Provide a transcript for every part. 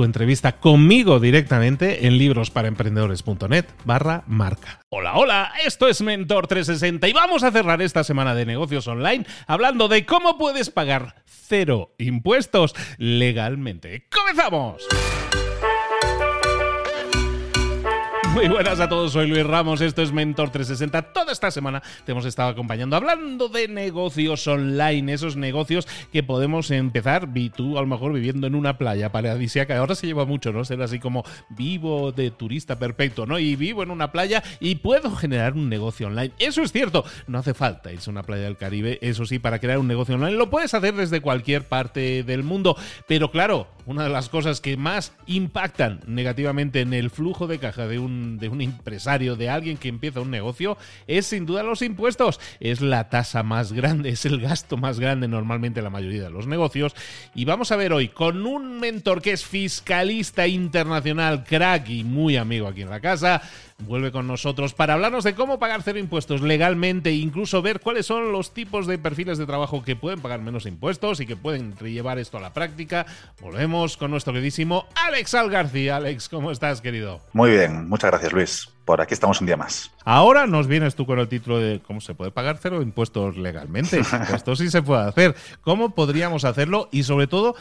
tu entrevista conmigo directamente en librosparaemprendedores.net barra marca. Hola, hola, esto es Mentor 360 y vamos a cerrar esta semana de negocios online hablando de cómo puedes pagar cero impuestos legalmente. ¡Comenzamos! Muy buenas a todos, soy Luis Ramos, esto es Mentor 360. Toda esta semana te hemos estado acompañando hablando de negocios online, esos negocios que podemos empezar, vi tú a lo mejor viviendo en una playa paradisíaca, ahora se lleva mucho, ¿no? Ser así como vivo de turista perfecto, ¿no? Y vivo en una playa y puedo generar un negocio online. Eso es cierto, no hace falta irse a una playa del Caribe, eso sí, para crear un negocio online. Lo puedes hacer desde cualquier parte del mundo, pero claro, una de las cosas que más impactan negativamente en el flujo de caja de un de un empresario, de alguien que empieza un negocio, es sin duda los impuestos. Es la tasa más grande, es el gasto más grande normalmente en la mayoría de los negocios. Y vamos a ver hoy con un mentor que es fiscalista internacional, crack y muy amigo aquí en la casa, vuelve con nosotros para hablarnos de cómo pagar cero impuestos legalmente e incluso ver cuáles son los tipos de perfiles de trabajo que pueden pagar menos impuestos y que pueden llevar esto a la práctica. Volvemos con nuestro queridísimo Alex Algarcía. Alex, ¿cómo estás, querido? Muy bien, muchas gracias, Luis. Por aquí estamos un día más. Ahora nos vienes tú con el título de cómo se puede pagar cero impuestos legalmente. Esto sí se puede hacer. ¿Cómo podríamos hacerlo? Y sobre todo,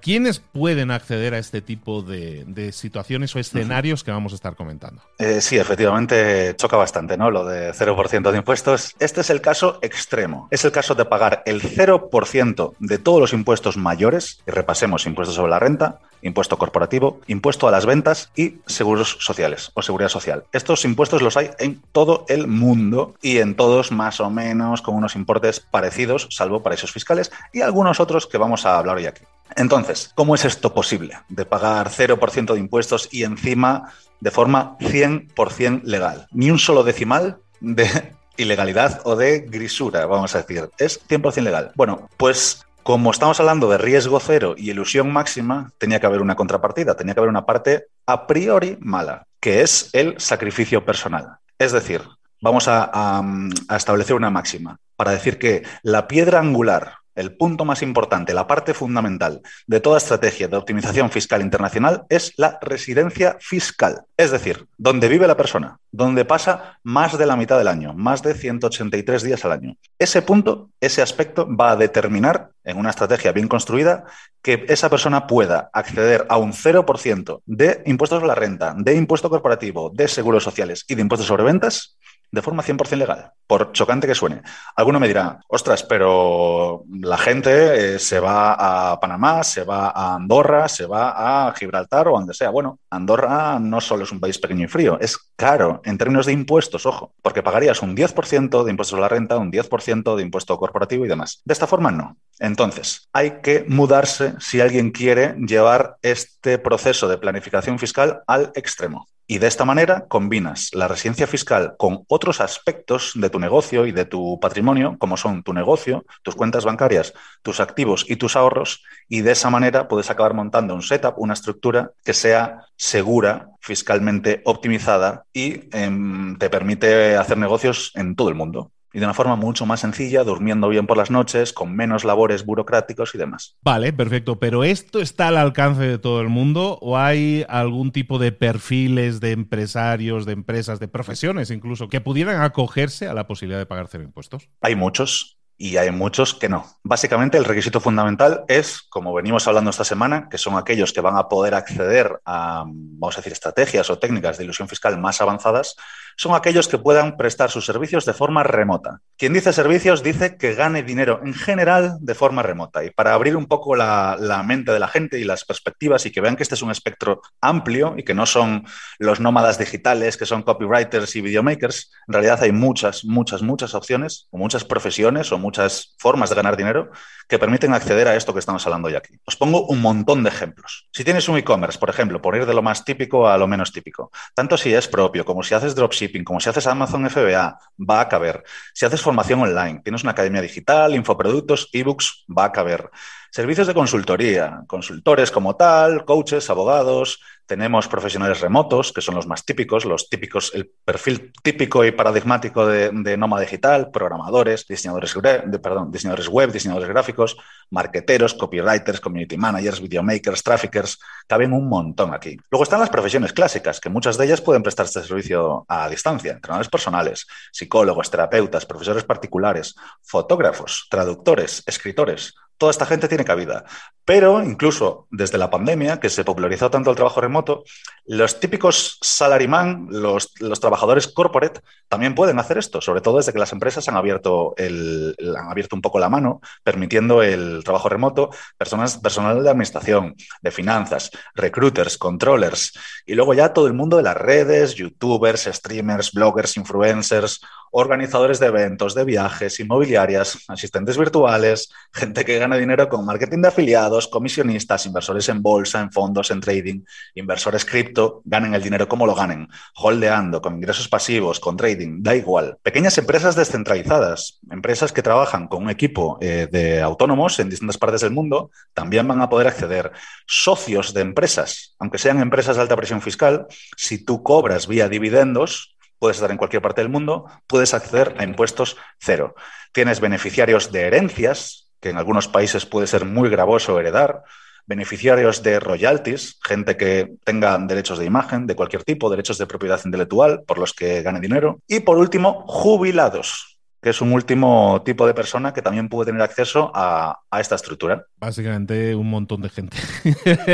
¿quiénes pueden acceder a este tipo de, de situaciones o escenarios que vamos a estar comentando? Eh, sí, efectivamente choca bastante, ¿no? Lo de 0% de impuestos. Este es el caso extremo. Es el caso de pagar el 0% de todos los impuestos mayores, y repasemos impuestos sobre la renta, impuesto corporativo, impuesto a las ventas y seguros sociales o seguridad social. Estos impuestos los hay en todo el mundo y en todos más o menos con unos importes parecidos, salvo paraísos fiscales y algunos otros que vamos a hablar hoy aquí. Entonces, ¿cómo es esto posible? De pagar 0% de impuestos y encima de forma 100% legal. Ni un solo decimal de ilegalidad o de grisura, vamos a decir. Es 100% legal. Bueno, pues como estamos hablando de riesgo cero y ilusión máxima, tenía que haber una contrapartida, tenía que haber una parte a priori mala, que es el sacrificio personal. Es decir, vamos a, a, a establecer una máxima para decir que la piedra angular el punto más importante, la parte fundamental de toda estrategia de optimización fiscal internacional es la residencia fiscal, es decir, donde vive la persona, donde pasa más de la mitad del año, más de 183 días al año. Ese punto, ese aspecto va a determinar en una estrategia bien construida que esa persona pueda acceder a un 0% de impuestos a la renta, de impuesto corporativo, de seguros sociales y de impuestos sobre ventas de forma 100% legal, por chocante que suene. Alguno me dirá, ostras, pero la gente eh, se va a Panamá, se va a Andorra, se va a Gibraltar o donde sea. Bueno, Andorra no solo es un país pequeño y frío, es caro en términos de impuestos, ojo, porque pagarías un 10% de impuestos a la renta, un 10% de impuesto corporativo y demás. De esta forma, no. Entonces, hay que mudarse si alguien quiere llevar este proceso de planificación fiscal al extremo. Y de esta manera combinas la residencia fiscal con otros aspectos de tu negocio y de tu patrimonio, como son tu negocio, tus cuentas bancarias, tus activos y tus ahorros, y de esa manera puedes acabar montando un setup, una estructura que sea segura, fiscalmente optimizada y em, te permite hacer negocios en todo el mundo y de una forma mucho más sencilla, durmiendo bien por las noches, con menos labores burocráticos y demás. Vale, perfecto. Pero ¿esto está al alcance de todo el mundo o hay algún tipo de perfiles de empresarios, de empresas, de profesiones incluso, que pudieran acogerse a la posibilidad de pagar cero impuestos? Hay muchos y hay muchos que no. Básicamente el requisito fundamental es, como venimos hablando esta semana, que son aquellos que van a poder acceder a, vamos a decir, estrategias o técnicas de ilusión fiscal más avanzadas, son aquellos que puedan prestar sus servicios de forma remota. Quien dice servicios dice que gane dinero en general de forma remota. Y para abrir un poco la, mente de la gente y las perspectivas y que vean que este es un espectro amplio y que no son los nómadas digitales, que son copywriters y videomakers, en realidad hay muchas, muchas, muchas opciones o muchas profesiones o muchas formas de ganar dinero que permiten acceder a esto que estamos hablando hoy aquí. Os pongo un montón de ejemplos. Si tienes un e-commerce, por ejemplo, por ir de lo más típico a lo menos típico, tanto si es propio como si haces dropshipping, como si haces Amazon FBA, va a caber. Si haces formación online, tienes una academia digital, infoproductos, ebooks, va a caber. Servicios de consultoría, consultores como tal, coaches, abogados, tenemos profesionales remotos, que son los más típicos, los típicos, el perfil típico y paradigmático de, de nómada digital, programadores, diseñadores, de, perdón, diseñadores web, diseñadores gráficos, marqueteros, copywriters, community managers, videomakers, traffickers, caben un montón aquí. Luego están las profesiones clásicas, que muchas de ellas pueden prestar este servicio a distancia, entrenadores personales, psicólogos, terapeutas, profesores particulares, fotógrafos, traductores, escritores, toda esta gente tiene cabida. Pero incluso desde la pandemia, que se popularizó tanto el trabajo remoto, los típicos salaryman, los, trabajadores corporate, también pueden hacer esto, sobre todo desde que las empresas han abierto, han abierto un poco la mano, permitiendo el trabajo remoto, personas, personal de administración, de finanzas, recruiters, controllers, y luego ya todo el mundo de las redes, youtubers, streamers, bloggers, influencers, organizadores de eventos, de viajes, inmobiliarias, asistentes virtuales, gente que gana dinero con marketing de afiliados, comisionistas, inversores en bolsa, en fondos, en trading, inversores cripto, ganen el dinero como lo ganen, holdeando, con ingresos pasivos, con trading, da igual. Pequeñas empresas descentralizadas, empresas que trabajan con un equipo eh, de autónomos en distintas partes del mundo, también van a poder acceder. Socios de empresas, aunque sean empresas de alta presión fiscal, si tú cobras vía dividendos, puedes estar en cualquier parte del mundo, puedes acceder a impuestos cero. Tienes beneficiarios de herencias, que en algunos países puede ser muy gravoso heredar, beneficiarios de royalties, gente que tenga derechos de imagen de cualquier tipo, derechos de propiedad intelectual por los que gane dinero. Y por último, jubilados que es un último tipo de persona que también puede tener acceso a, esta estructura. Básicamente un montón de gente.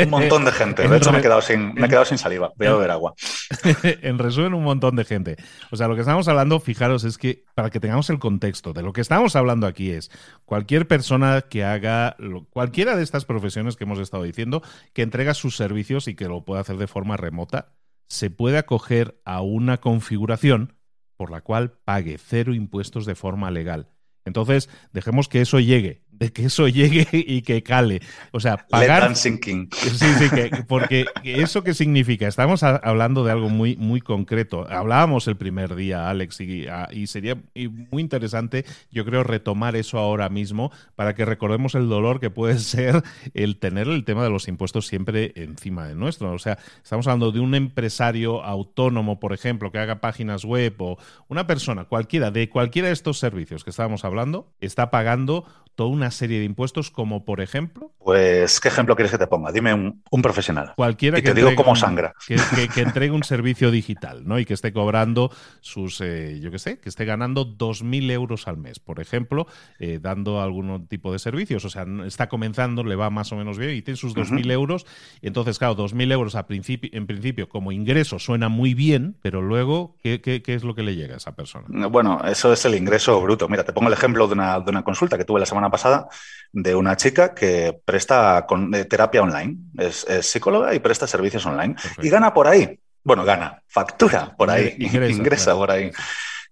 un montón de gente. De hecho, me he quedado sin, me he quedado sin saliva. Voy a beber agua. en resumen, un montón de gente. O sea, lo que estamos hablando, fijaros, es que para que tengamos el contexto de lo que estamos hablando aquí es cualquier persona que haga cualquiera de estas profesiones que hemos estado diciendo, que entrega sus servicios y que lo pueda hacer de forma remota, se puede acoger a una configuración por la cual pague cero impuestos de forma legal. Entonces, dejemos que eso llegue de que eso llegue y que cale. O sea, pagar. Sí, sí, porque eso qué significa. Estamos hablando de algo muy, muy concreto. Hablábamos el primer día, Alex, y, y sería muy interesante, yo creo, retomar eso ahora mismo para que recordemos el dolor que puede ser el tener el tema de los impuestos siempre encima de nuestro. O sea, estamos hablando de un empresario autónomo, por ejemplo, que haga páginas web o una persona, cualquiera, de cualquiera de estos servicios que estábamos hablando, está pagando toda una serie de impuestos, como por ejemplo. Pues, ¿qué ejemplo quieres que te ponga? Dime un, profesional. Cualquiera y que te digo cómo sangra. Que, entregue un servicio digital, ¿no? Y que esté cobrando sus, eh, yo qué sé, que esté ganando 2.000 euros al mes, por ejemplo, eh, dando algún tipo de servicios. O sea, está comenzando, le va más o menos bien y tiene sus 2.000 euros. Y entonces, claro, 2.000 euros a principio, en principio como ingreso suena muy bien, pero luego, ¿qué, ¿qué, qué, es lo que le llega a esa persona? Bueno, eso es el ingreso bruto. Mira, te pongo el ejemplo de una, de una consulta que tuve la semana pasada de una chica que presta con, eh, terapia online, es, psicóloga y presta servicios online y gana por ahí. Bueno, gana, factura por ahí, ingresa, por ahí.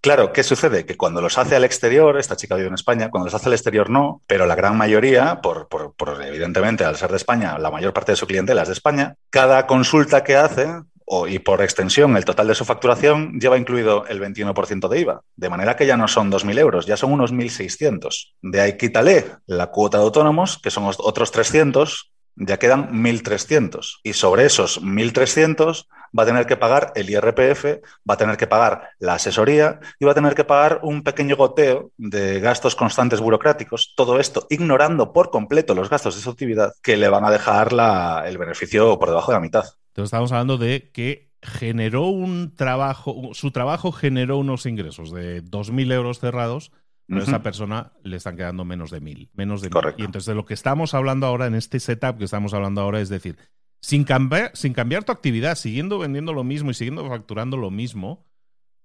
Claro, ¿qué sucede? Que cuando los hace al exterior, esta chica vive en España, cuando los hace al exterior no, pero la gran mayoría, por, evidentemente al ser de España, la mayor parte de su clientela es de España, cada consulta que hace y por extensión el total de su facturación lleva incluido el 21% de IVA, de manera que ya no son 2.000 euros, ya son unos 1.600. De ahí quítale la cuota de autónomos, que son otros 300, ya quedan 1.300. Y sobre esos 1.300 va a tener que pagar el IRPF, va a tener que pagar la asesoría y va a tener que pagar un pequeño goteo de gastos constantes burocráticos. Todo esto ignorando por completo los gastos de su actividad que le van a dejar el beneficio por debajo de la mitad. Entonces estamos hablando de que generó un trabajo, su trabajo generó unos ingresos de 2.000 euros cerrados pero a esa persona le están quedando menos de mil. Menos de Correcto. Y entonces de lo que estamos hablando ahora en este setup que estamos hablando ahora es decir, sin cambiar, sin cambiar tu actividad, siguiendo vendiendo lo mismo y siguiendo facturando lo mismo,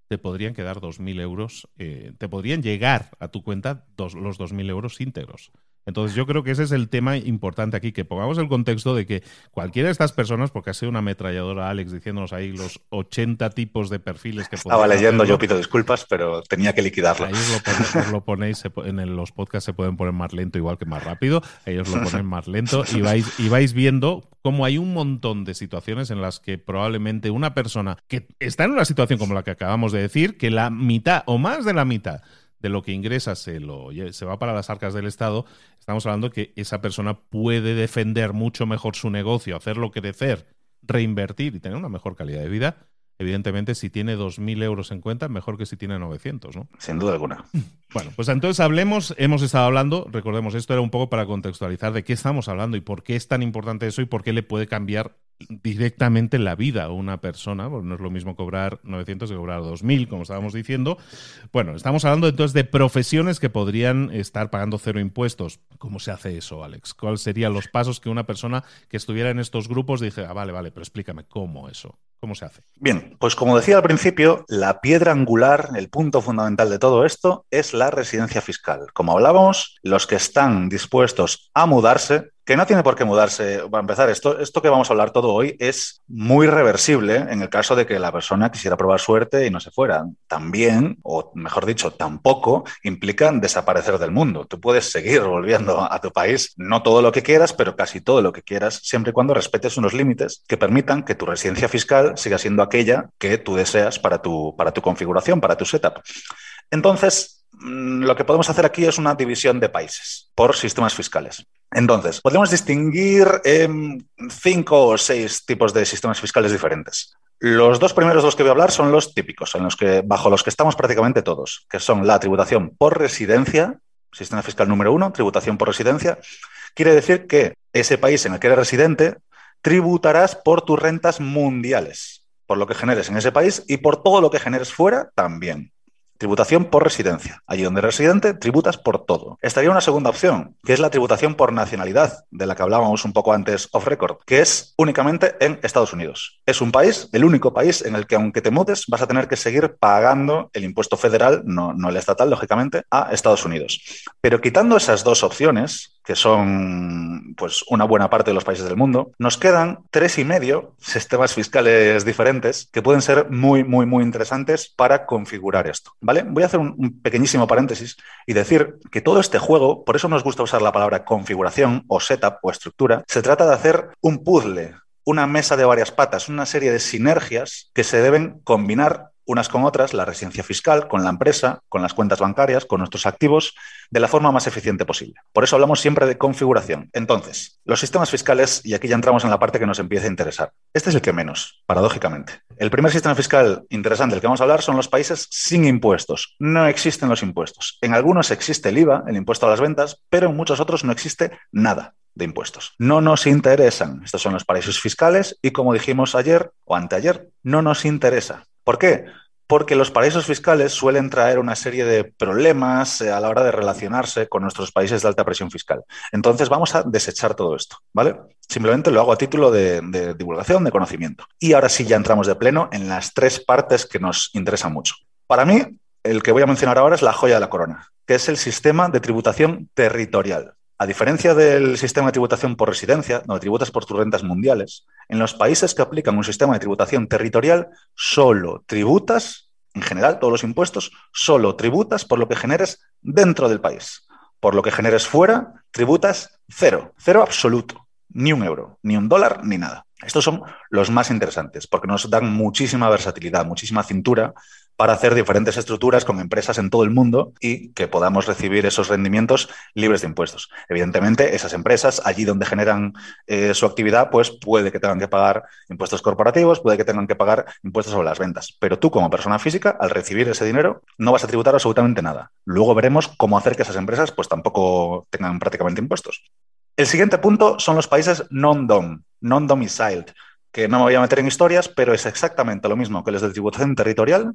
te podrían quedar 2.000 euros, eh, te podrían llegar a tu cuenta dos, los 2.000 euros íntegros. Entonces yo creo que ese es el tema importante aquí, que pongamos el contexto de que cualquiera de estas personas, porque ha sido una ametralladora Alex diciéndonos ahí los 80 tipos de perfiles que Estaba leyendo, yo pido disculpas, pero tenía que liquidarlo. Ahí os lo, ponéis, en los podcasts se pueden poner más lento igual que más rápido, ellos lo ponen más lento y vais, y vais viendo cómo hay un montón de situaciones en las que probablemente una persona que está en una situación como la que acabamos de decir, que la mitad o más de la mitad de lo que ingresa se, lo, se va para las arcas del Estado, estamos hablando que esa persona puede defender mucho mejor su negocio, hacerlo crecer, reinvertir y tener una mejor calidad de vida. Evidentemente, si tiene 2.000 euros en cuenta, mejor que si tiene 900, ¿no? Sin duda alguna. Bueno, pues entonces hablemos, hemos estado hablando, recordemos, esto era un poco para contextualizar de qué estamos hablando y por qué es tan importante eso y por qué le puede cambiar directamente la vida a una persona, porque no es lo mismo cobrar 900 que cobrar 2.000, como estábamos diciendo. Bueno, estamos hablando entonces de profesiones que podrían estar pagando cero impuestos. ¿Cómo se hace eso, Alex? ¿Cuáles serían los pasos que una persona que estuviera en estos grupos dije, ah, vale, vale, pero explícame cómo eso? ¿Cómo se hace? Bien, pues como decía al principio, la piedra angular, el punto fundamental de todo esto es la residencia fiscal. Como hablábamos, los que están dispuestos a mudarse que no tiene por qué mudarse. Para empezar, esto, esto que vamos a hablar todo hoy es muy reversible en el caso de que la persona quisiera probar suerte y no se fuera. También, o mejor dicho, tampoco implica desaparecer del mundo. Tú puedes seguir volviendo a tu país, no todo lo que quieras, pero casi todo lo que quieras, siempre y cuando respetes unos límites que permitan que tu residencia fiscal siga siendo aquella que tú deseas para tu, para tu configuración, para tu setup. Entonces, lo que podemos hacer aquí es una división de países por sistemas fiscales. Entonces, podemos distinguir cinco o seis tipos de sistemas fiscales diferentes. Los dos primeros de los que voy a hablar son los típicos, en los que, bajo los que estamos prácticamente todos, que son la tributación por residencia, sistema fiscal número uno, tributación por residencia. Quiere decir que ese país en el que eres residente tributarás por tus rentas mundiales, por lo que generes en ese país y por todo lo que generes fuera también. Tributación por residencia. Allí donde eres residente, tributas por todo. Estaría una segunda opción, que es la tributación por nacionalidad, de la que hablábamos un poco antes off record, que es únicamente en Estados Unidos. Es un país, el único país en el que aunque te mutes, vas a tener que seguir pagando el impuesto federal, no, no el estatal, lógicamente, a Estados Unidos. Pero quitando esas dos opciones, que son pues una buena parte de los países del mundo, nos quedan tres y medio sistemas fiscales diferentes que pueden ser muy, muy, muy interesantes para configurar esto. ¿Vale? Voy a hacer un, pequeñísimo paréntesis y decir que todo este juego, por eso nos gusta usar la palabra configuración o setup o estructura, se trata de hacer un puzzle una mesa de varias patas, una serie de sinergias que se deben combinar unas con otras, la residencia fiscal, con la empresa, con las cuentas bancarias, con nuestros activos, de la forma más eficiente posible. Por eso hablamos siempre de configuración. Entonces, los sistemas fiscales, y aquí ya entramos en la parte que nos empieza a interesar. Este es el que menos, paradójicamente. El primer sistema fiscal interesante del que vamos a hablar son los países sin impuestos. No existen los impuestos. En algunos existe el IVA, el impuesto a las ventas, pero en muchos otros no existe nada de impuestos. No nos interesan. Estos son los paraísos fiscales y como dijimos ayer o anteayer, no nos interesa. ¿Por qué? Porque los paraísos fiscales suelen traer una serie de problemas eh, a la hora de relacionarse con nuestros países de alta presión fiscal. Entonces vamos a desechar todo esto, ¿vale? Simplemente lo hago a título de, de divulgación, de conocimiento. Y ahora sí ya entramos de pleno en las tres partes que nos interesan mucho. Para mí, el que voy a mencionar ahora es la joya de la corona, que es el sistema de tributación territorial. A diferencia del sistema de tributación por residencia, donde tributas por tus rentas mundiales, en los países que aplican un sistema de tributación territorial, solo tributas, en general, todos los impuestos, solo tributas por lo que generes dentro del país. Por lo que generes fuera, tributas cero, cero absoluto, ni un euro, ni un dólar, ni nada. Estos son los más interesantes porque nos dan muchísima versatilidad, muchísima cintura para hacer diferentes estructuras con empresas en todo el mundo y que podamos recibir esos rendimientos libres de impuestos. Evidentemente, esas empresas, allí donde generan eh, su actividad, pues puede que tengan que pagar impuestos corporativos, puede que tengan que pagar impuestos sobre las ventas. Pero tú, como persona física, al recibir ese dinero, no vas a tributar absolutamente nada. Luego veremos cómo hacer que esas empresas pues tampoco tengan prácticamente impuestos. El siguiente punto son los países non-dom, non-domiciled, que no me voy a meter en historias, pero es exactamente lo mismo que los de tributación territorial,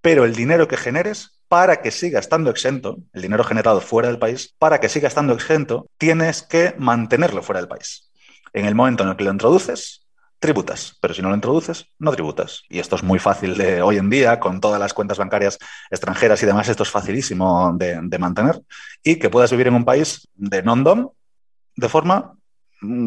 pero el dinero que generes, para que siga estando exento, el dinero generado fuera del país, para que siga estando exento, tienes que mantenerlo fuera del país. En el momento en el que lo introduces, tributas, pero si no lo introduces, no tributas. Y esto es muy fácil de hoy en día, con todas las cuentas bancarias extranjeras y demás, esto es facilísimo de, mantener y que puedas vivir en un país de non-dom de forma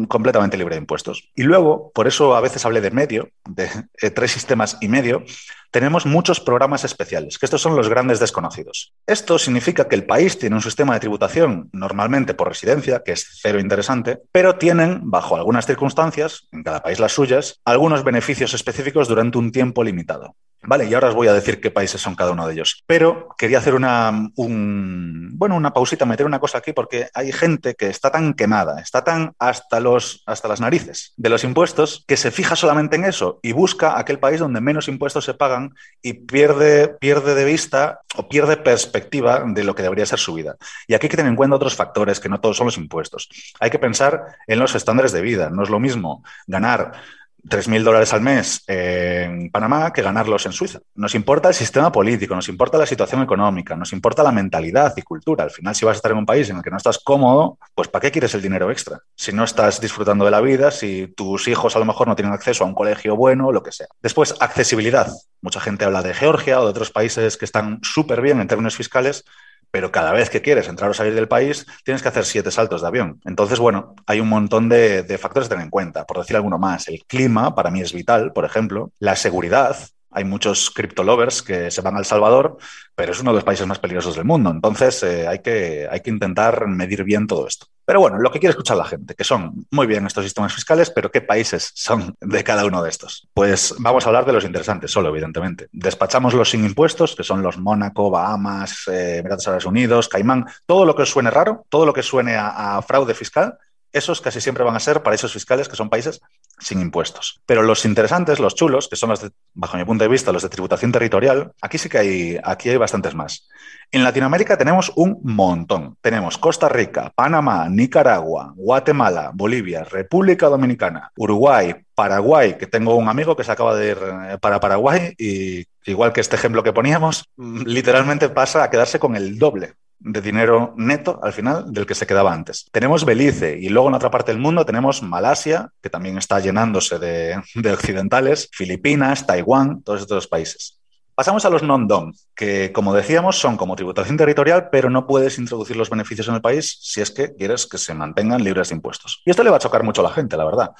completamente libre de impuestos. Y luego, por eso a veces hablé de medio, de tres sistemas y medio, tenemos muchos programas especiales, que estos son los grandes desconocidos. Esto significa que el país tiene un sistema de tributación normalmente por residencia, que es cero interesante, pero tienen, bajo algunas circunstancias, en cada país las suyas, algunos beneficios específicos durante un tiempo limitado. Vale, y ahora os voy a decir qué países son cada uno de ellos. Pero quería hacer una, bueno, una pausita, meter una cosa aquí, porque hay gente que está tan quemada, está tan hasta, los, hasta las narices de los impuestos, que se fija solamente en eso y busca aquel país donde menos impuestos se pagan y pierde, pierde de vista o pierde perspectiva de lo que debería ser su vida. Y aquí hay que tener en cuenta otros factores, que no todos son los impuestos. Hay que pensar en los estándares de vida. No es lo mismo ganar 3.000 dólares al mes en Panamá que ganarlos en Suiza. Nos importa el sistema político, nos importa la situación económica, nos importa la mentalidad y cultura. Al final, si vas a estar en un país en el que no estás cómodo, pues ¿para qué quieres el dinero extra? Si no estás disfrutando de la vida, si tus hijos a lo mejor no tienen acceso a un colegio bueno, lo que sea. Después, accesibilidad. Mucha gente habla de Georgia o de otros países que están súper bien en términos fiscales, pero cada vez que quieres entrar o salir del país tienes que hacer siete saltos de avión. Entonces, bueno, hay un montón de, factores a tener en cuenta. Por decir alguno más, el clima para mí es vital, por ejemplo, la seguridad. Hay muchos criptolovers que se van a El Salvador, pero es uno de los países más peligrosos del mundo. Entonces, eh, hay, que, hay que intentar medir bien todo esto. Pero bueno, lo que quiere escuchar la gente, que son muy bien estos sistemas fiscales, pero ¿qué países son de cada uno de estos? Pues vamos a hablar de los interesantes solo, evidentemente. Despachamos los sin impuestos, que son los Mónaco, Bahamas, eh, Emiratos Árabes Unidos, Caimán, todo lo que suene raro, todo lo que suene a fraude fiscal, esos casi siempre van a ser paraísos fiscales que son países sin impuestos. Pero los interesantes, los chulos, que son los de, bajo mi punto de vista, los de tributación territorial, aquí sí que hay, aquí hay bastantes más. En Latinoamérica tenemos un montón. Tenemos Costa Rica, Panamá, Nicaragua, Guatemala, Bolivia, República Dominicana, Uruguay, Paraguay, que tengo un amigo que se acaba de ir eh, para Paraguay y igual que este ejemplo que poníamos, literalmente pasa a quedarse con el doble de dinero neto al final del que se quedaba antes. Tenemos Belice y luego en otra parte del mundo tenemos Malasia, que también está llenándose de, occidentales, Filipinas, Taiwán, todos estos países. Pasamos a los non-DOM, que como decíamos son como tributación territorial, pero no puedes introducir los beneficios en el país si es que quieres que se mantengan libres de impuestos. Y esto le va a chocar mucho a la gente, la verdad.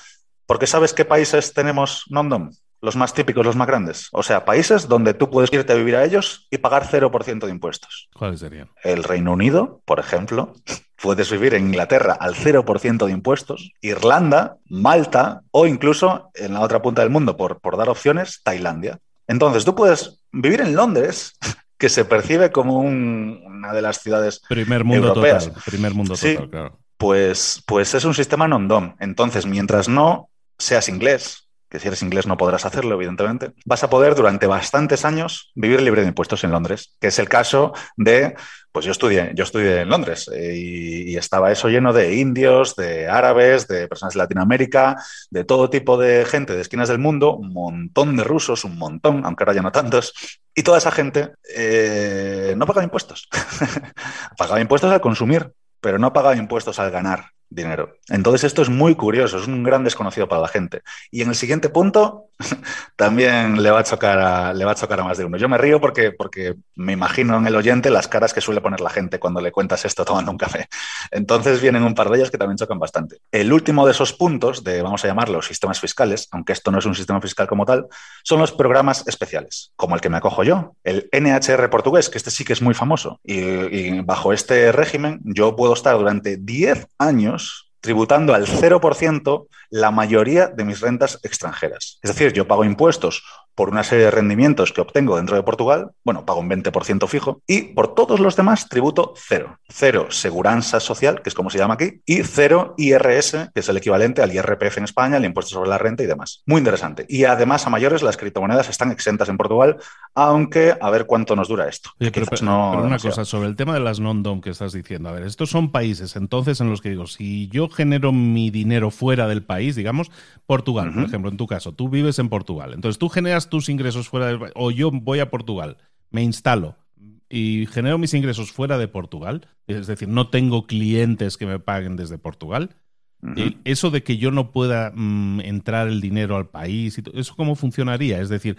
Porque ¿sabes qué países tenemos non-DOM? Los más típicos, los más grandes. O sea, países donde tú puedes irte a vivir a ellos y pagar 0% de impuestos. ¿Cuáles serían? El Reino Unido, por ejemplo. Puedes vivir en Inglaterra al 0% de impuestos, Irlanda, Malta o incluso en la otra punta del mundo, por, por dar opciones, Tailandia. Entonces, tú puedes vivir en Londres, que se percibe como una de las ciudades primer mundo europeas. Total, primer mundo total, claro. Pues, pues es un sistema non-dom. Entonces, mientras no seas inglés, que si eres inglés no podrás hacerlo, evidentemente, vas a poder durante bastantes años vivir libre de impuestos en Londres, que es el caso de, pues yo estudié, yo estudié en Londres eh, y, estaba eso lleno de indios, de árabes, de personas de Latinoamérica, de todo tipo de gente de esquinas del mundo, un montón de rusos, un montón, aunque ahora ya no tantos, y toda esa gente eh, no pagaba impuestos, pagaba impuestos al consumir, pero no pagaba impuestos al ganar dinero. Entonces esto es muy curioso, es un gran desconocido para la gente. Y en el siguiente punto también le va a chocar a, le va a chocar a más de uno. Yo me río porque, porque me imagino en el oyente las caras que suele poner la gente cuando le cuentas esto tomando un café. Entonces vienen un par de ellas que también chocan bastante. El último de esos puntos, de vamos a llamarlos sistemas fiscales, aunque esto no es un sistema fiscal como tal, son los programas especiales, como el que me acojo yo, el NHR portugués, que este sí que es muy famoso. y bajo este régimen yo puedo estar durante 10 años tributando al 0% la mayoría de mis rentas extranjeras. Es decir, yo pago impuestos por una serie de rendimientos que obtengo dentro de Portugal, bueno, pago un 20% fijo, y por todos los demás tributo cero. Cero seguranza social, que es como se llama aquí, y cero IRS, que es el equivalente al IRPF en España, el impuesto sobre la renta y demás. Muy interesante. Y además, a mayores, las criptomonedas están exentas en Portugal, aunque a ver cuánto nos dura esto. pero, no, una cosa, sobre el tema de las non-dom que estás diciendo, a ver, estos son países entonces en los que digo, si yo genero mi dinero fuera del país, digamos, Portugal, por ejemplo, en tu caso, tú vives en Portugal, entonces tú generas tus ingresos fuera del o yo voy a Portugal, me instalo y genero mis ingresos fuera de Portugal, es decir, no tengo clientes que me paguen desde Portugal. Eso de que yo no pueda mm, entrar el dinero al país, ¿eso cómo funcionaría? Es decir,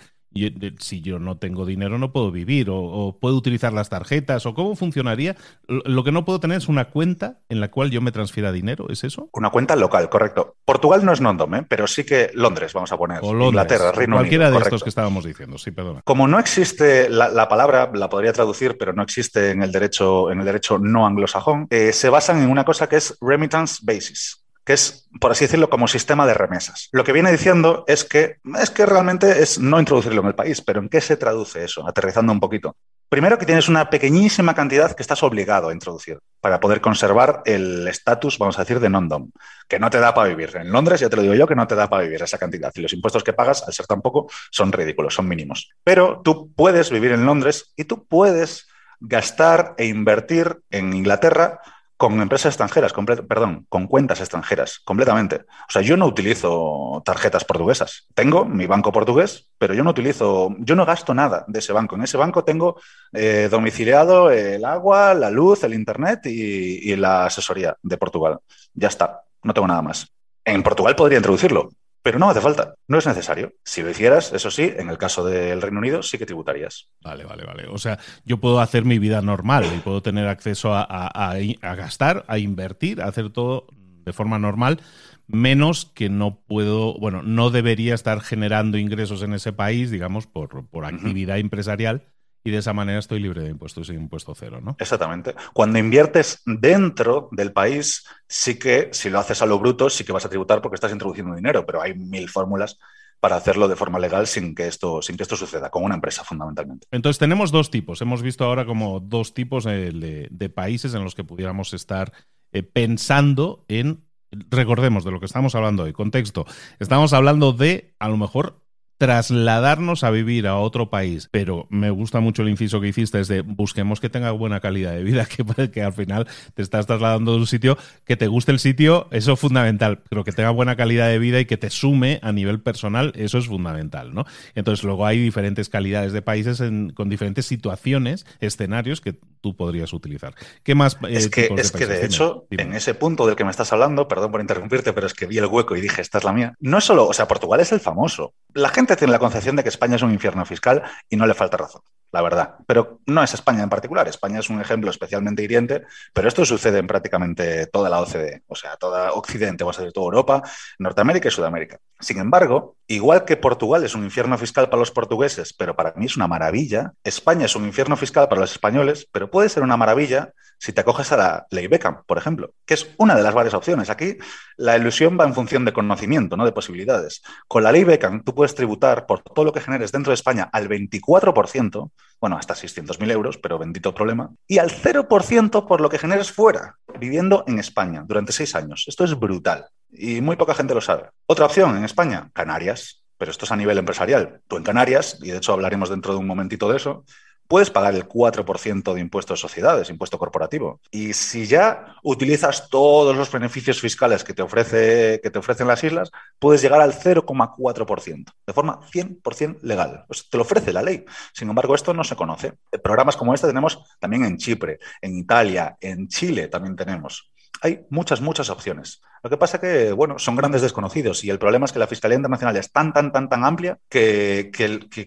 si yo no tengo dinero no puedo vivir o, puedo utilizar las tarjetas o cómo funcionaría. Lo que no puedo tener es una cuenta en la cual yo me transfiera dinero, ¿es eso? Una cuenta local, correcto. Portugal no es non ¿eh? pero sí que Londres, vamos a poner. O Inglaterra, Reino Cualquiera de estos que estábamos diciendo, sí, perdona. Como no existe la, palabra, la podría traducir, pero no existe en el derecho, en el derecho no anglosajón, eh, se basan en una cosa que es remittance basis que es, por así decirlo, como sistema de remesas. Lo que viene diciendo es que es que realmente es no introducirlo en el país, pero ¿en qué se traduce eso? Aterrizando un poquito. Primero que tienes una pequeñísima cantidad que estás obligado a introducir para poder conservar el estatus, vamos a decir, de non-dom, que no te da para vivir. En Londres, ya te lo digo yo, que no te da para vivir esa cantidad. Y los impuestos que pagas, al ser tan poco, son ridículos, son mínimos. Pero tú puedes vivir en Londres y tú puedes gastar e invertir en Inglaterra con empresas extranjeras, perdón, con cuentas extranjeras, completamente. O sea, yo no utilizo tarjetas portuguesas. Tengo mi banco portugués, pero yo no utilizo, yo no gasto nada de ese banco. En ese banco tengo eh, domiciliado el agua, la luz, el internet y la asesoría de Portugal. Ya está, no tengo nada más. En Portugal podría introducirlo, pero no hace falta, no es necesario. Si lo hicieras, eso sí, en el caso del Reino Unido sí que tributarías. Vale, vale, vale. O sea, yo puedo hacer mi vida normal y puedo tener acceso a, a gastar, a invertir, a hacer todo de forma normal, menos que no puedo, bueno, no debería estar generando ingresos en ese país, digamos, por, por actividad empresarial y de esa manera estoy libre de impuestos y impuesto cero, ¿no? Exactamente. Cuando inviertes dentro del país, sí que si lo haces a lo bruto, sí que vas a tributar porque estás introduciendo dinero, pero hay mil fórmulas para hacerlo de forma legal sin que esto, sin que esto suceda, con una empresa fundamentalmente. Entonces tenemos dos tipos. Hemos visto ahora como dos tipos de, países en los que pudiéramos estar eh, pensando en recordemos de lo que estamos hablando hoy, contexto, estamos hablando de a lo mejor trasladarnos a vivir a otro país, pero me gusta mucho el inciso que hiciste, es de busquemos que tenga buena calidad de vida, que, que al final te estás trasladando de un sitio, que te guste el sitio, eso es fundamental, pero que tenga buena calidad de vida y que te sume a nivel personal, eso es fundamental, ¿no? Entonces luego hay diferentes calidades de países con diferentes situaciones, escenarios que tú podrías utilizar. ¿Qué más? Eh, es que, es de, que de hecho, en ese punto del que me estás hablando, perdón por interrumpirte, pero es que vi el hueco y dije, esta es la mía, no es solo, o sea, Portugal es el famoso. La gente tiene la concepción de que España es un infierno fiscal y no le falta razón, la verdad. Pero no es España en particular. España es un ejemplo especialmente hiriente, pero esto sucede en prácticamente toda la OCDE, o sea, toda Occidente, o a decir, toda Europa, Norteamérica y Sudamérica. Sin embargo, igual que Portugal es un infierno fiscal para los portugueses, pero para mí es una maravilla, España es un infierno fiscal para los españoles, pero puede ser una maravilla si te acoges a la ley Beckham, por ejemplo, que es una de las varias opciones. Aquí la ilusión va en función de conocimiento, no de posibilidades. Con la ley Beckham tú puedes tributar por todo lo que generes dentro de España al 24%, bueno, hasta 600.000 euros, pero bendito problema, y al 0% por lo que generes fuera, viviendo en España durante seis años. Esto es brutal y muy poca gente lo sabe. Otra opción en España, Canarias, pero esto es a nivel empresarial. Tú en Canarias, y de hecho hablaremos dentro de un momentito de eso, puedes pagar el 4% de impuesto de sociedades, impuesto corporativo. Y si ya utilizas todos los beneficios fiscales que te, ofrece, que te ofrecen las islas, puedes llegar al 0,4%, de forma 100% legal. Te lo ofrece la ley. Sin embargo, esto no se conoce. Programas como este tenemos también en Chipre, en Italia, en Chile también tenemos hay muchas, muchas opciones. Lo que pasa que, bueno, son grandes desconocidos y el problema es que la Fiscalía Internacional es tan, tan, tan, tan amplia que,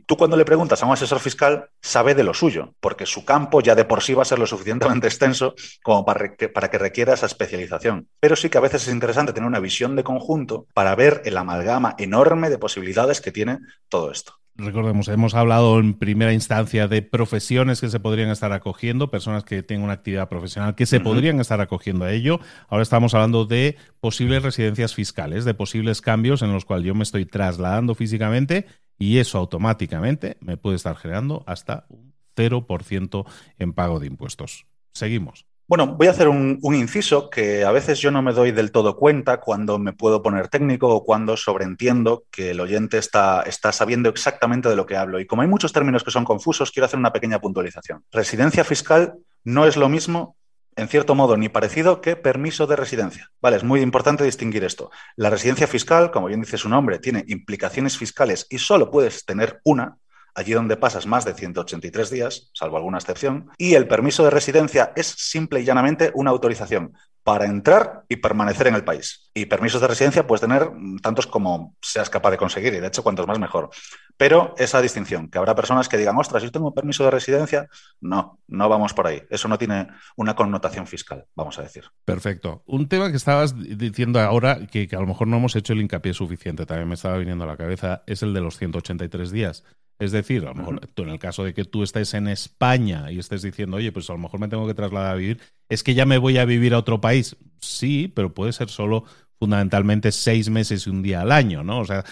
tú cuando le preguntas a un asesor fiscal sabe de lo suyo, porque su campo ya de por sí va a ser lo suficientemente extenso como para que, para que requiera esa especialización. Pero sí que a veces es interesante tener una visión de conjunto para ver el amalgama enorme de posibilidades que tiene todo esto. Recordemos, hemos hablado en primera instancia de profesiones que se podrían estar acogiendo, personas que tienen una actividad profesional que se podrían estar acogiendo a ello. Ahora estamos hablando de posibles residencias fiscales, de posibles cambios en los cuales yo me estoy trasladando físicamente y eso automáticamente me puede estar generando hasta un 0% en pago de impuestos. Seguimos. Bueno, voy a hacer un, inciso que a veces yo no me doy del todo cuenta cuando me puedo poner técnico o cuando sobreentiendo que el oyente está, está sabiendo exactamente de lo que hablo. Y como hay muchos términos que son confusos, quiero hacer una pequeña puntualización. Residencia fiscal no es lo mismo en cierto modo, ni parecido que permiso de residencia. Vale, es muy importante distinguir esto. La residencia fiscal, como bien dice su nombre, tiene implicaciones fiscales y solo puedes tener una, allí donde pasas más de 183 días, salvo alguna excepción, y el permiso de residencia es simple y llanamente una autorización para entrar y permanecer en el país. Y permisos de residencia puedes tener tantos como seas capaz de conseguir, y de hecho cuantos más mejor. Pero esa distinción, que habrá personas que digan, ostras, yo tengo permiso de residencia, no, no vamos por ahí. Eso no tiene una connotación fiscal, vamos a decir. Perfecto. Un tema que estabas diciendo ahora, que, que a lo mejor no hemos hecho el hincapié suficiente, también me estaba viniendo a la cabeza, es el de los 183 días. Es decir, a lo mejor tú en el caso de que tú estés en España y estés diciendo, oye, pues a lo mejor me tengo que trasladar a vivir, es que ya me voy a vivir a otro país. Sí, pero puede ser solo fundamentalmente seis meses y un día al año, ¿no? O sea,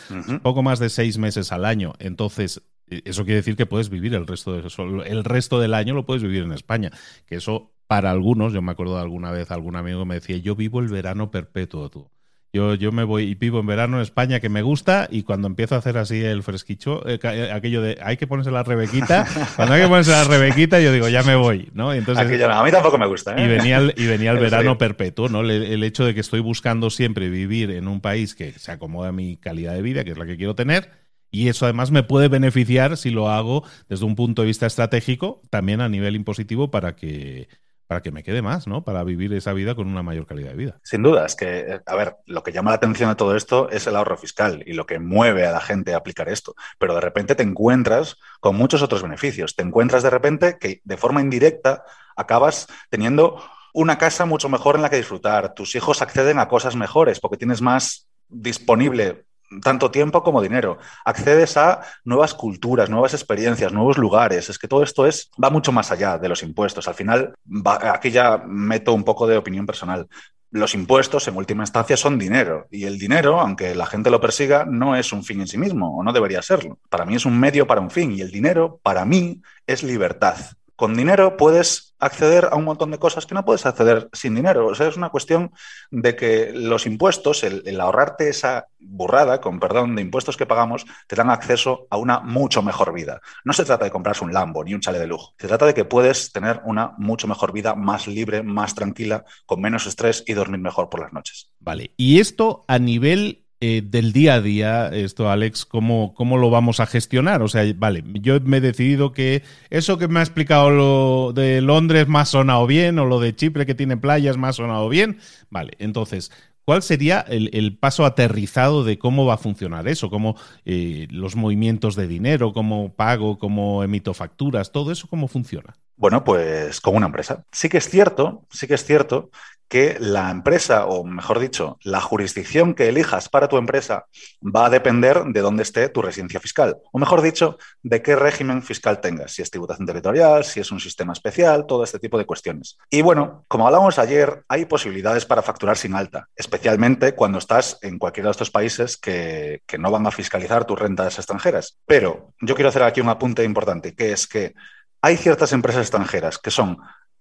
poco más de seis meses al año. Entonces, e, eso quiere decir que puedes vivir el resto, de, el resto del año lo puedes vivir en España. Que eso, para algunos, yo me acuerdo de alguna vez, algún amigo me decía, yo vivo el verano perpetuo, tú. Yo, yo me voy y vivo en verano en España que me gusta y cuando empiezo a hacer así el fresquicho, eh, eh, aquello de hay que ponerse la rebequita, cuando hay que ponerse la rebequita yo digo ya me voy, ¿no? Y entonces, a mí tampoco me gusta. ¿eh? Y venía el, y venía el verano perpetuo, ¿no? El, hecho de que estoy buscando siempre vivir en un país que se acomoda a mi calidad de vida, que es la que quiero tener, y eso además me puede beneficiar si lo hago desde un punto de vista estratégico, también a nivel impositivo para que para que me quede más, ¿no? Para vivir esa vida con una mayor calidad de vida. Sin duda, es que, a ver, lo que llama la atención de todo esto es el ahorro fiscal y lo que mueve a la gente a aplicar esto. Pero de repente te encuentras con muchos otros beneficios. Te encuentras de repente que de forma indirecta acabas teniendo una casa mucho mejor en la que disfrutar. Tus hijos acceden a cosas mejores porque tienes más disponible tanto tiempo como dinero. Accedes a nuevas culturas, nuevas experiencias, nuevos lugares. Es que todo esto es, va mucho más allá de los impuestos. Al final, aquí ya meto un poco de opinión personal. Los impuestos, en última instancia, son dinero. Y el dinero, aunque la gente lo persiga, no es un fin en sí mismo, o no debería serlo. Para mí es un medio para un fin. Y el dinero, para mí, es libertad. Con dinero puedes acceder a un montón de cosas que no puedes acceder sin dinero. O sea, es una cuestión de que los impuestos, el, ahorrarte esa burrada, con perdón, de impuestos que pagamos, te dan acceso a una mucho mejor vida. No se trata de comprarse un Lambo ni un chale de lujo. Se trata de que puedes tener una mucho mejor vida, más libre, más tranquila, con menos estrés y dormir mejor por las noches. Vale. Y esto a nivel eh, del día a día, esto, Alex, ¿cómo, ¿cómo lo vamos a gestionar? O sea, vale, yo me he decidido que eso que me ha explicado lo de Londres más sonado bien, o lo de Chipre que tiene playas más sonado bien. Vale, entonces, ¿Cuál sería el, paso aterrizado de cómo va a funcionar eso? ¿Cómo eh, los movimientos de dinero, cómo pago, cómo emito facturas, todo eso, cómo funciona? Bueno, pues como una empresa. Sí que es cierto, sí que es cierto que la empresa, o mejor dicho, la jurisdicción que elijas para tu empresa va a depender de dónde esté tu residencia fiscal, o mejor dicho, de qué régimen fiscal tengas, si es tributación territorial, si es un sistema especial, todo este tipo de cuestiones. Y bueno, como hablamos ayer, hay posibilidades para facturar sin alta, especialmente cuando estás en cualquiera de estos países que, que no van a fiscalizar tus rentas extranjeras. Pero yo quiero hacer aquí un apunte importante, que es que hay ciertas empresas extranjeras que son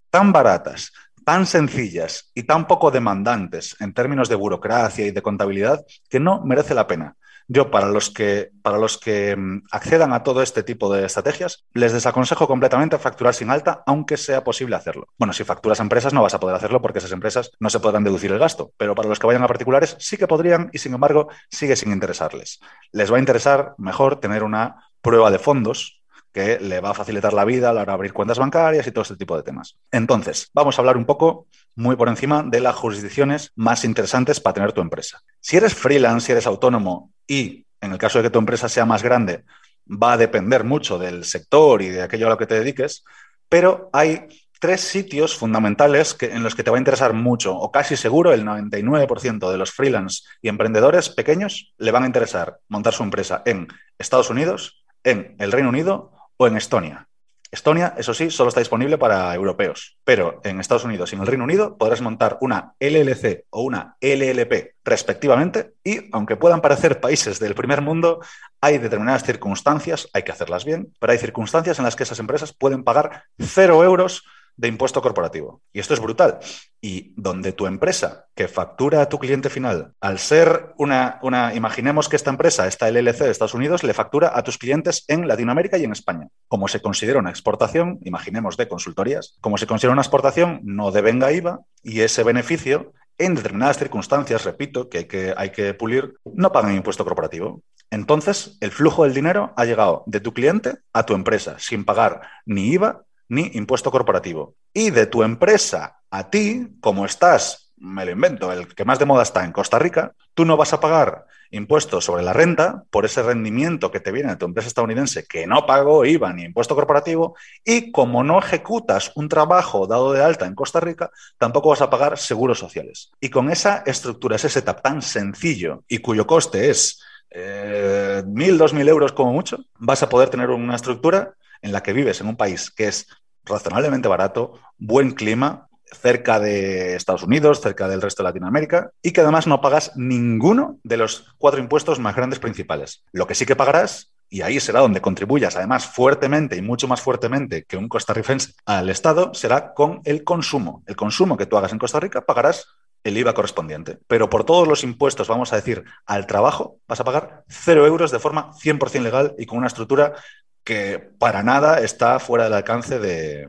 tan baratas, tan sencillas y tan poco demandantes en términos de burocracia y de contabilidad que no merece la pena. Yo, para los que, para los que mm, accedan a todo este tipo de estrategias, les desaconsejo completamente facturar sin alta, aunque sea posible hacerlo. Bueno, si facturas a empresas no vas a poder hacerlo porque esas empresas no se podrán deducir el gasto, pero para los que vayan a particulares sí que podrían y sin embargo sigue sin interesarles. Les va a interesar mejor tener una prueba de fondos que le va a facilitar la vida a la hora de abrir cuentas bancarias y todo este tipo de temas. Entonces, vamos a hablar un poco muy por encima de las jurisdicciones más interesantes para tener tu empresa. Si eres freelance, si eres autónomo y en el caso de que tu empresa sea más grande, va a depender mucho del sector y de aquello a lo que te dediques, pero hay tres sitios fundamentales que, en los que te va a interesar mucho, o casi seguro el 99% de los freelance y emprendedores pequeños le van a interesar montar su empresa en Estados Unidos, en el Reino Unido o en Estonia. Estonia, eso sí, solo está disponible para europeos, pero en Estados Unidos y en el Reino Unido podrás montar una LLC o una LLP respectivamente y, aunque puedan parecer países del primer mundo, hay determinadas circunstancias, hay que hacerlas bien, pero hay circunstancias en las que esas empresas pueden pagar cero euros de impuesto corporativo. Y esto es brutal. Y donde tu empresa que factura a tu cliente final, al ser una, una, imaginemos que esta empresa, esta LLC de Estados Unidos, le factura a tus clientes en Latinoamérica y en España. Como se considera una exportación, imaginemos de consultorías, como se considera una exportación, no devenga IVA y ese beneficio en determinadas circunstancias, repito, que hay, que hay que pulir, no pagan impuesto corporativo. Entonces, el flujo del dinero ha llegado de tu cliente a tu empresa sin pagar ni IVA ni impuesto corporativo. Y de tu empresa a ti, como estás, me lo invento, el que más de moda está en Costa Rica, tú no vas a pagar impuestos sobre la renta por ese rendimiento que te viene de tu empresa estadounidense que no pagó IVA ni impuesto corporativo y como no ejecutas un trabajo dado de alta en Costa Rica, tampoco vas a pagar seguros sociales. Y con esa estructura, ese setup tan sencillo y cuyo coste es eh, mil, dos mil euros como mucho, vas a poder tener una estructura en la que vives en un país que es razonablemente barato, buen clima, cerca de Estados Unidos, cerca del resto de Latinoamérica, y que además no pagas ninguno de los cuatro impuestos más grandes principales. Lo que sí que pagarás, y ahí será donde contribuyas además fuertemente y mucho más fuertemente que un costarricense al Estado, será con el consumo. El consumo que tú hagas en Costa Rica pagarás el IVA correspondiente. Pero por todos los impuestos, vamos a decir, al trabajo, vas a pagar cero euros de forma 100% legal y con una estructura que para nada está fuera del alcance de,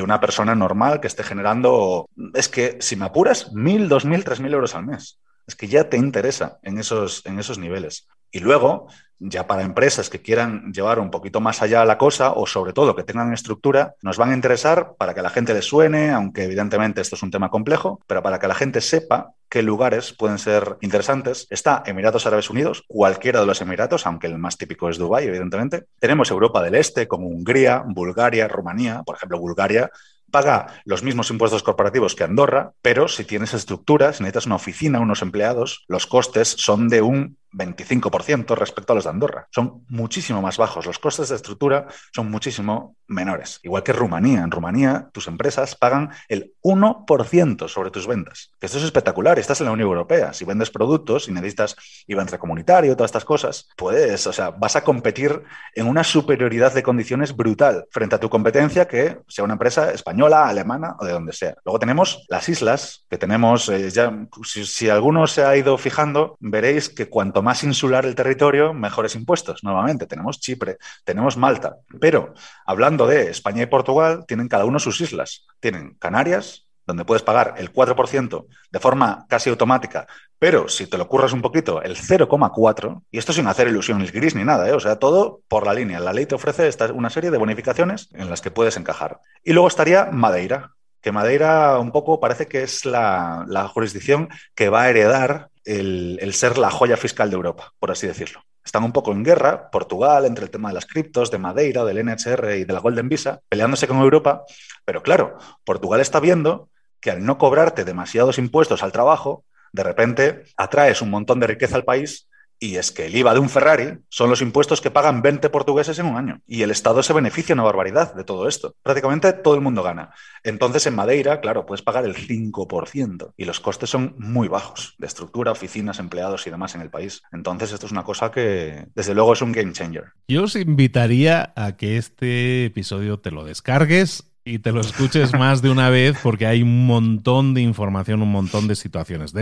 una persona normal que esté generando, es que si me apuras, mil, dos mil, tres mil euros al mes. Es que ya te interesa en esos, en esos niveles. Y luego, ya para empresas que quieran llevar un poquito más allá la cosa o sobre todo que tengan estructura, nos van a interesar para que la gente les suene, aunque evidentemente esto es un tema complejo, pero para que la gente sepa qué lugares pueden ser interesantes. Está Emiratos Árabes Unidos, cualquiera de los Emiratos, aunque el más típico es Dubái, evidentemente. Tenemos Europa del Este, como Hungría, Bulgaria, Rumanía. Por ejemplo, Bulgaria paga los mismos impuestos corporativos que Andorra, pero si tienes estructura, si necesitas una oficina, unos empleados, los costes son de un 25% respecto a los de Andorra. Son muchísimo más bajos. Los costes de estructura son muchísimo menores. Igual que Rumanía. En Rumanía, tus empresas pagan el 1% sobre tus ventas. Esto es espectacular. Estás en la Unión Europea. Si vendes productos y necesitas IVA comunitario, todas estas cosas, pues, o sea, vas a competir en una superioridad de condiciones brutal frente a tu competencia que sea una empresa española, alemana o de donde sea. Luego tenemos las islas, que tenemos, eh, ya, si, si alguno se ha ido fijando, veréis que cuanto más insular el territorio, mejores impuestos. Nuevamente, tenemos Chipre, tenemos Malta. Pero hablando de España y Portugal, tienen cada uno sus islas. Tienen Canarias, donde puedes pagar el 4% de forma casi automática, pero si te lo curras un poquito, el 0,4%, y esto sin hacer ilusiones gris ni nada, ¿eh? o sea, todo por la línea. La ley te ofrece esta, una serie de bonificaciones en las que puedes encajar. Y luego estaría Madeira, que Madeira un poco parece que es la, jurisdicción que va a heredar el, ser la joya fiscal de Europa, por así decirlo. Están un poco en guerra, Portugal, entre el tema de las criptos, de Madeira, del NHR y de la Golden Visa, peleándose con Europa, pero claro, Portugal está viendo que al no cobrarte demasiados impuestos al trabajo, de repente atraes un montón de riqueza al país y es que el IVA de un Ferrari son los impuestos que pagan 20 portugueses en un año. Y el Estado se beneficia una barbaridad de todo esto. Prácticamente todo el mundo gana. Entonces, en Madeira, claro, puedes pagar el 5%. Y los costes son muy bajos de estructura, oficinas, empleados y demás en el país. Entonces, esto es una cosa que, desde luego, es un game changer. Yo os invitaría a que este episodio te lo descargues y te lo escuches más de una vez porque hay un montón de información, un montón de situaciones.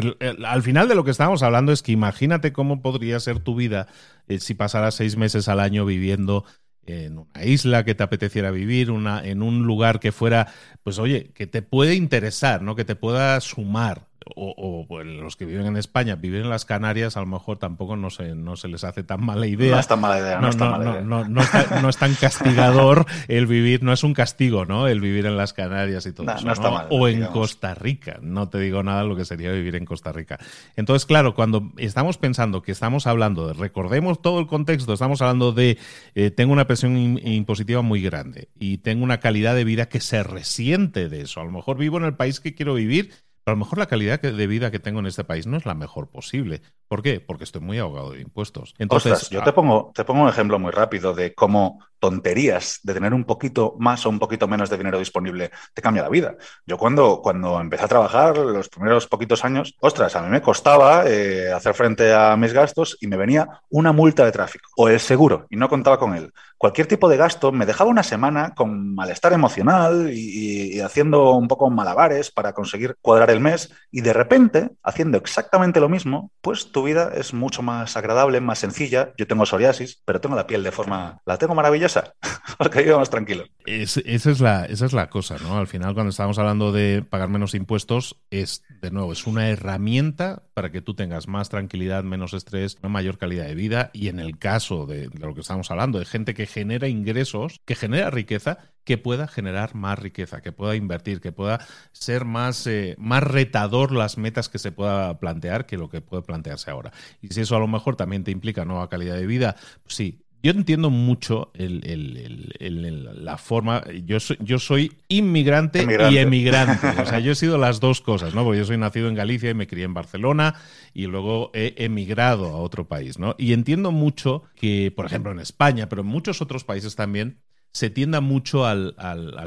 al final de lo que estábamos hablando es que imagínate cómo podría ser tu vida eh, si pasaras seis meses al año viviendo en una isla que te apeteciera vivir, una, en un lugar que fuera, pues oye, que te puede interesar, ¿no? Que te pueda sumar o, pues, los que viven en España, viven en las Canarias, a lo mejor tampoco no se, no se les hace tan mala idea. No es tan mala idea, no, es tan mala idea. No, es tan castigador el vivir, no es un castigo, ¿no? El vivir en las Canarias y todo eso. Está mal, o en Costa Rica, no te digo nada lo que sería vivir en Costa Rica. Entonces, claro, cuando estamos pensando que estamos hablando de, recordemos todo el contexto, estamos hablando de, eh, tengo una presión impositiva muy grande y tengo una calidad de vida que se resiente de eso. A lo mejor vivo en el país que quiero vivir a lo mejor la calidad de vida que tengo en este país no es la mejor posible. ¿Por qué? Porque estoy muy ahogado de impuestos. Entonces, yo te pongo, te pongo un ejemplo muy rápido de cómo tonterías de tener un poquito más o un poquito menos de dinero disponible te cambia la vida. Yo cuando, cuando empecé a trabajar, los primeros poquitos años, ostras, a mí me costaba eh, hacer frente a mis gastos y me venía una multa de tráfico o el seguro y no contaba con él. Cualquier tipo de gasto me dejaba una semana con malestar emocional y, y haciendo un poco malabares para conseguir cuadrar el mes y de repente, haciendo exactamente lo mismo, pues tu vida es mucho más agradable, más sencilla. Yo tengo psoriasis, pero tengo la piel de forma, la tengo maravillosa porque vivo más tranquilo. esa, es la, esa es la cosa, ¿no? Al final, cuando estamos hablando de pagar menos impuestos, es, de nuevo, es una herramienta para que tú tengas más tranquilidad, menos estrés, una mayor calidad de vida. Y en el caso de, de lo que estamos hablando, de gente que genera ingresos, que genera riqueza, que pueda generar más riqueza, que pueda invertir, que pueda ser más, eh, más retador las metas que se pueda plantear que lo que puede plantearse ahora. Y si eso a lo mejor también te implica nueva calidad de vida, pues sí, yo entiendo mucho la forma. Yo soy, yo soy inmigrante, y emigrante. O sea, yo he sido las dos cosas, ¿no? Porque yo soy nacido en Galicia y me crié en Barcelona y luego he emigrado a otro país, ¿no? Y entiendo mucho que, por ejemplo, en España, pero en muchos otros países también, se tienda mucho al,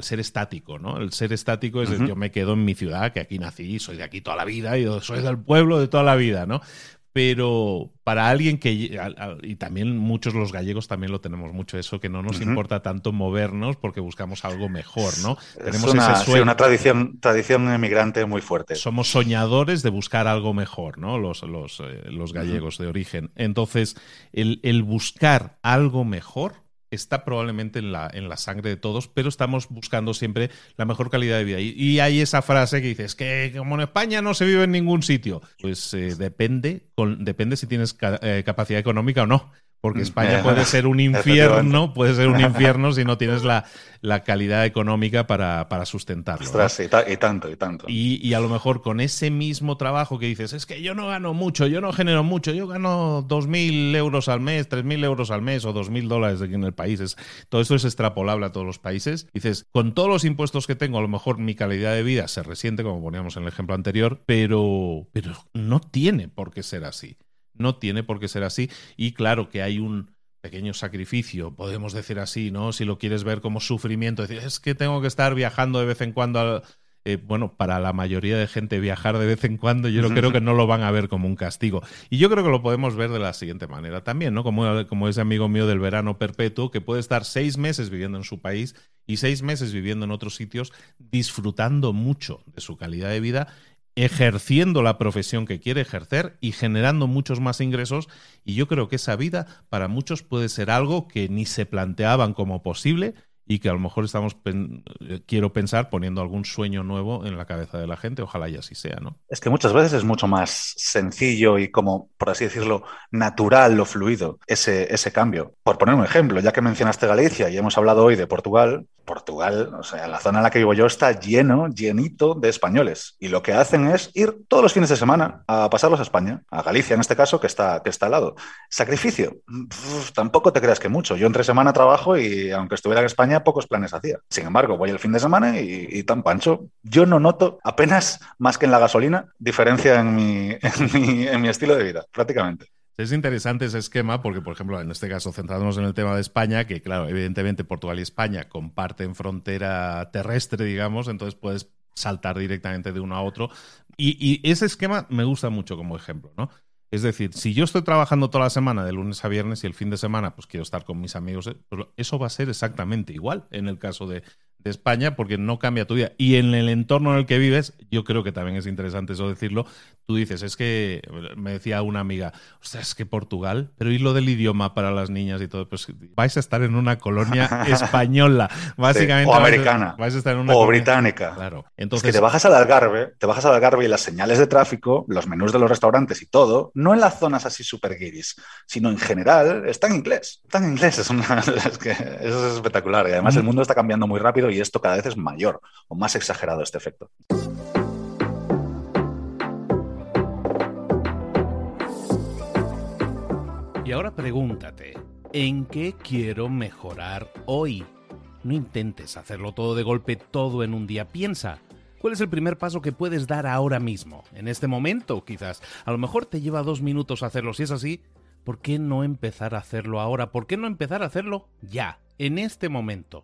ser estático, ¿no? El ser estático es yo me quedo en mi ciudad, que aquí nací, soy de aquí toda la vida, y soy del pueblo de toda la vida, ¿no? Pero para alguien que, y también muchos los gallegos también lo tenemos mucho eso, que no nos importa tanto movernos porque buscamos algo mejor, ¿no? Tenemos una, una tradición, tradición emigrante muy fuerte. Somos soñadores de buscar algo mejor, ¿no? Los, los, eh, los gallegos de origen. Entonces, el, el buscar algo mejor está probablemente en la, en la sangre de todos, pero estamos buscando siempre la mejor calidad de vida. Y, hay esa frase que dices que como en España no se vive en ningún sitio. Pues eh, depende, depende si tienes eh, capacidad económica o no porque mm. España puede ser un infierno, puede ser un infierno si no tienes la, la calidad económica para, para sustentarlo. y, tanto, y tanto. Y, a lo mejor con ese mismo trabajo que dices, es que yo no gano mucho, yo no genero mucho, yo gano 2.000 euros al mes, 3.000 euros al mes o 2.000 dólares aquí en el país. todo esto es extrapolable a todos los países. Dices, con todos los impuestos que tengo, a lo mejor mi calidad de vida se resiente, como poníamos en el ejemplo anterior, pero, pero no tiene por qué ser así. No tiene por qué ser así. Y claro que hay un pequeño sacrificio, podemos decir así, ¿no? Si lo quieres ver como sufrimiento, decir, es que tengo que estar viajando de vez en cuando eh, bueno, para la mayoría de gente viajar de vez en cuando, yo creo que no lo van a ver como un castigo. Y yo creo que lo podemos ver de la siguiente manera también, ¿no? Como, como ese amigo mío del verano perpetuo, que puede estar seis meses viviendo en su país y seis meses viviendo en otros sitios, disfrutando mucho de su calidad de vida ejerciendo la profesión que quiere ejercer y generando muchos más ingresos. Y yo creo que esa vida para muchos puede ser algo que ni se planteaban como posible y que a lo mejor estamos, eh, quiero pensar, poniendo algún sueño nuevo en la cabeza de la gente. Ojalá y así sea, ¿no? Es que muchas veces es mucho más sencillo y como, por así decirlo, natural o fluido ese, ese cambio. Por poner un ejemplo, ya que mencionaste Galicia y hemos hablado hoy de Portugal, Portugal, o sea, la zona en la que vivo yo está lleno, llenito de españoles. Y lo que hacen es ir todos los fines de semana a pasarlos a España, a Galicia en este caso, que está, que está al lado. Sacrificio, tampoco te creas que mucho. Yo entre semana trabajo y aunque estuviera en España, pocos planes hacía. Sin embargo, voy el fin de semana y, tan pancho. Yo no noto apenas más que en la gasolina diferencia en mi, en mi, estilo de vida, prácticamente. Es interesante ese esquema porque, por ejemplo, en este caso, centrándonos en el tema de España, que claro, evidentemente Portugal y España comparten frontera terrestre, digamos, entonces puedes saltar directamente de uno a otro. Y, y, ese esquema me gusta mucho como ejemplo, ¿no? Es decir, si yo estoy trabajando toda la semana de lunes a viernes y el fin de semana pues quiero estar con mis amigos, eh, pues eso va a ser exactamente igual en el caso de, de España porque no cambia tu vida. Y en el entorno en el que vives, yo creo que también es interesante eso decirlo. Tú dices, es que, me decía una amiga, o sea, es que Portugal, pero ¿y lo del idioma para las niñas y todo? Pues vais a estar en una colonia española, básicamente. o americana. Vais a estar en una o británica. Claro. Entonces, es que te bajas al Algarve, te bajas al Algarve y las señales de tráfico, los menús de los restaurantes y todo, no en las zonas así super guiris, sino en general, está en inglés. Está en inglés, es, una, es que eso es espectacular. Y además el mundo está cambiando muy rápido y esto cada vez es mayor o más exagerado este efecto. Y ahora pregúntate, ¿en qué quiero mejorar hoy? No intentes hacerlo todo de golpe, todo en un día. Piensa, ¿Cuál es el primer paso que puedes dar ahora mismo? En este momento, quizás. A lo mejor te lleva dos minutos hacerlo. Si es así, ¿por qué no empezar a hacerlo ahora? ¿Por qué no empezar a hacerlo ya, en este momento?